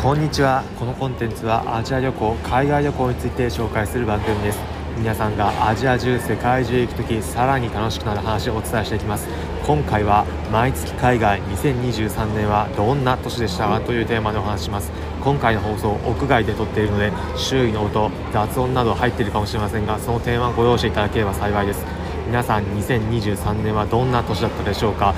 こんにちは。このコンテンツはアジア旅行海外旅行について紹介する番組です。皆さんがアジア中世界中へ行く時さらに楽しくなる話をお伝えしていきます。今回は毎月海外2023年はどんな年でした？かというテーマでお話します。今回の放送屋外で撮っているので周囲の音雑音など入っているかもしれませんがその点はご容赦いただければ幸いです。皆さん2023年はどんな年だったでしょうか？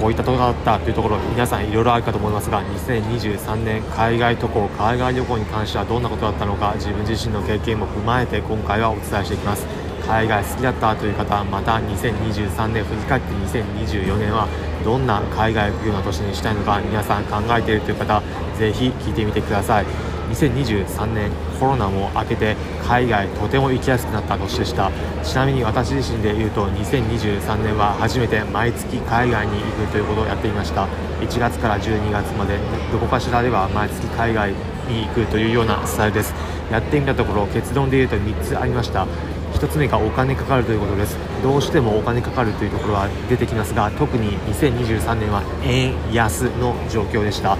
こういったところだったというところ皆さんいろいろあるかと思いますが2023年海外渡航海外旅行に関してはどんなことだったのか自分自身の経験も踏まえて今回はお伝えしていきます。海外好きだったという方また2023年振り返って2024年はどんな海外行くような年にしたいのか皆さん考えているという方ぜひ聞いてみてください。2023年コロナも明けて海外とても行きやすくなった年でした。ちなみに私自身で言うと2023年は初めて毎月海外に行くということをやっていました。1月から12月までどこかしらでは毎月海外に行くというようなスタイルです。やってみたところ結論で言うと3つありました。1つ目がお金かかるということです。どうしてもお金かかるというところは出てきますが特に2023年は円安の状況でした。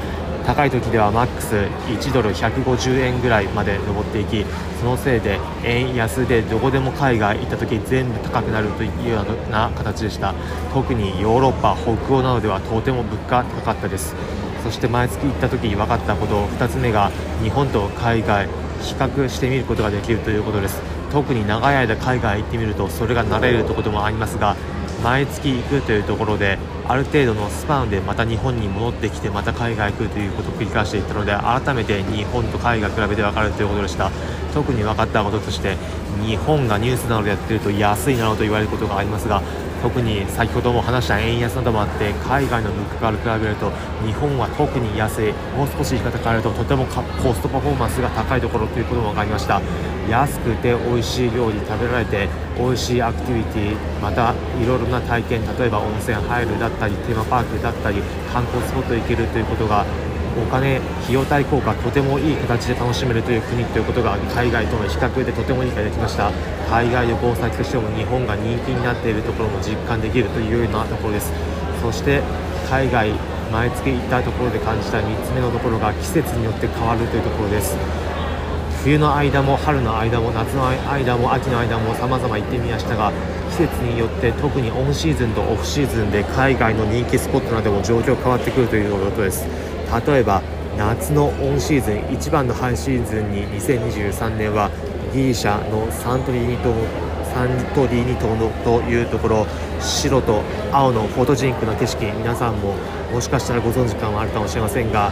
高い時ではマックス1ドル150円ぐらいまで上っていきそのせいで円安でどこでも海外行った時全部高くなるというような形でした。特にヨーロッパ北欧などではとても物価高かったです。そして毎月行った時に分かったこと2つ目が日本と海外比較してみることができるということです。特に長い間海外行ってみるとそれが慣れるところもありますが毎月行くというところである程度のスパンでまた日本に戻ってきてまた海外行くということを繰り返していったので改めて日本と海外比べて分かるということでした特に分かったこととして日本がニュースなどでやってると安いなどと言われることがありますが特に先ほども話した円安などもあって海外の物価から比べると日本は特に安いもう少し言い方変えるととてもコストパフォーマンスが高いところということも分かりました。安くて美味しい料理食べられて美味しいアクティビティまたいろいろな体験例えば温泉入るだったりテーマパークだったり観光スポット行けるということがお金費用対効果とてもいい形で楽しめるという国ということが海外との比較でとても理解できました。海外旅行先としても日本が人気になっているところも実感できるというようなところです。そして海外毎月行ったところで感じた3つ目のところが季節によって変わるというところです。冬の間も春の間も夏の間も秋の間も様々行ってみましたが季節によって特にオンシーズンとオフシーズンで海外の人気スポットなども状況変わってくるということです。例えば夏のオンシーズン一番のハイシーズンに2023年はギリシャのサントリーニ島サントリーニ島のというところ白と青のフォトジンクの景色皆さんももしかしたらご存知感はあるかもしれませんが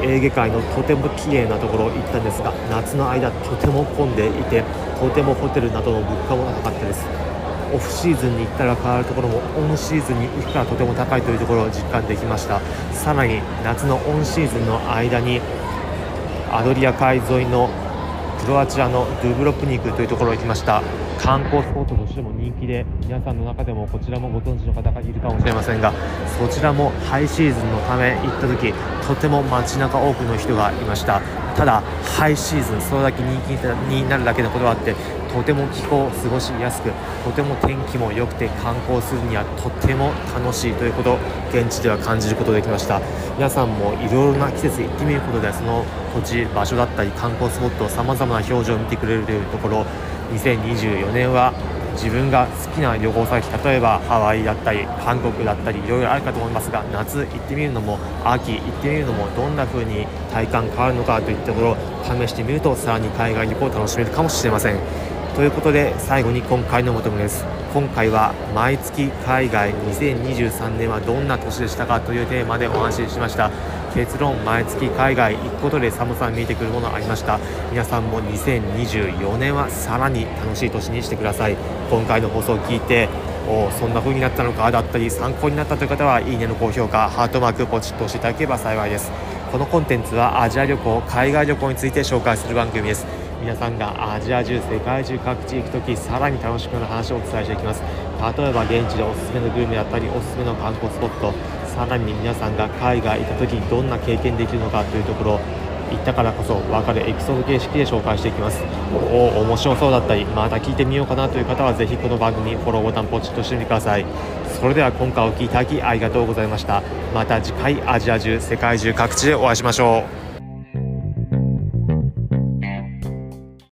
エーゲ海のとても綺麗なところ行ったんですが夏の間とても混んでいてとてもホテルなどの物価も高かったです。オフシーズンに行ったら変わるところもオンシーズンに行くからとても高いというところを実感できました。さらに夏のオンシーズンの間にアドリア海沿いのクロアチアのドゥブロプニクというところに行きました。観光スポットとしても人気で皆さんの中でもこちらもご存知の方がいるかもしれませんがそちらもハイシーズンのため行った時とても街中多くの人がいました。ただハイシーズンそれだけ人気になるだけのことがあってとても気候過ごしやすくとても天気も良くて観光するにはとても楽しいということを現地では感じることができました。皆さんもいろいろな季節行ってみることでその土地場所だったり観光スポットさまざまな表情を見てくれるというところ2024年は自分が好きな旅行先例えばハワイだったり韓国だったりいろいろあるかと思いますが夏行ってみるのも秋行ってみるのもどんな風に体感変わるのかといったところを試してみるとさらに海外旅行を楽しめるかもしれません。ということで最後に今回の求めです。今回は毎月海外2023年はどんな年でしたかというテーマでお話ししました。結論毎月海外行くことで寒さ見えてくるものありました。皆さんも2024年はさらに楽しい年にしてください。今回の放送を聞いておそんな風になったのかだったり参考になったという方はいいねの高評価ハートマークポチッと押していただければ幸いです。このコンテンツはアジア旅行海外旅行について紹介する番組です。皆さんがアジア中世界中各地行く時さらに楽しくなる話をお伝えしていきます。例えば現地でおすすめのグルメだったりおすすめの観光スポットさらに皆さんが海外行った時にどんな経験できるのかというところ行ったからこそ分かるエピソード形式で紹介していきます。おお面白そうだったりまた聞いてみようかなという方はぜひこの番組フォローボタンポチッとしてみてください。それでは今回お聴きいただきありがとうございました。また次回アジア中世界中各地でお会いしましょう。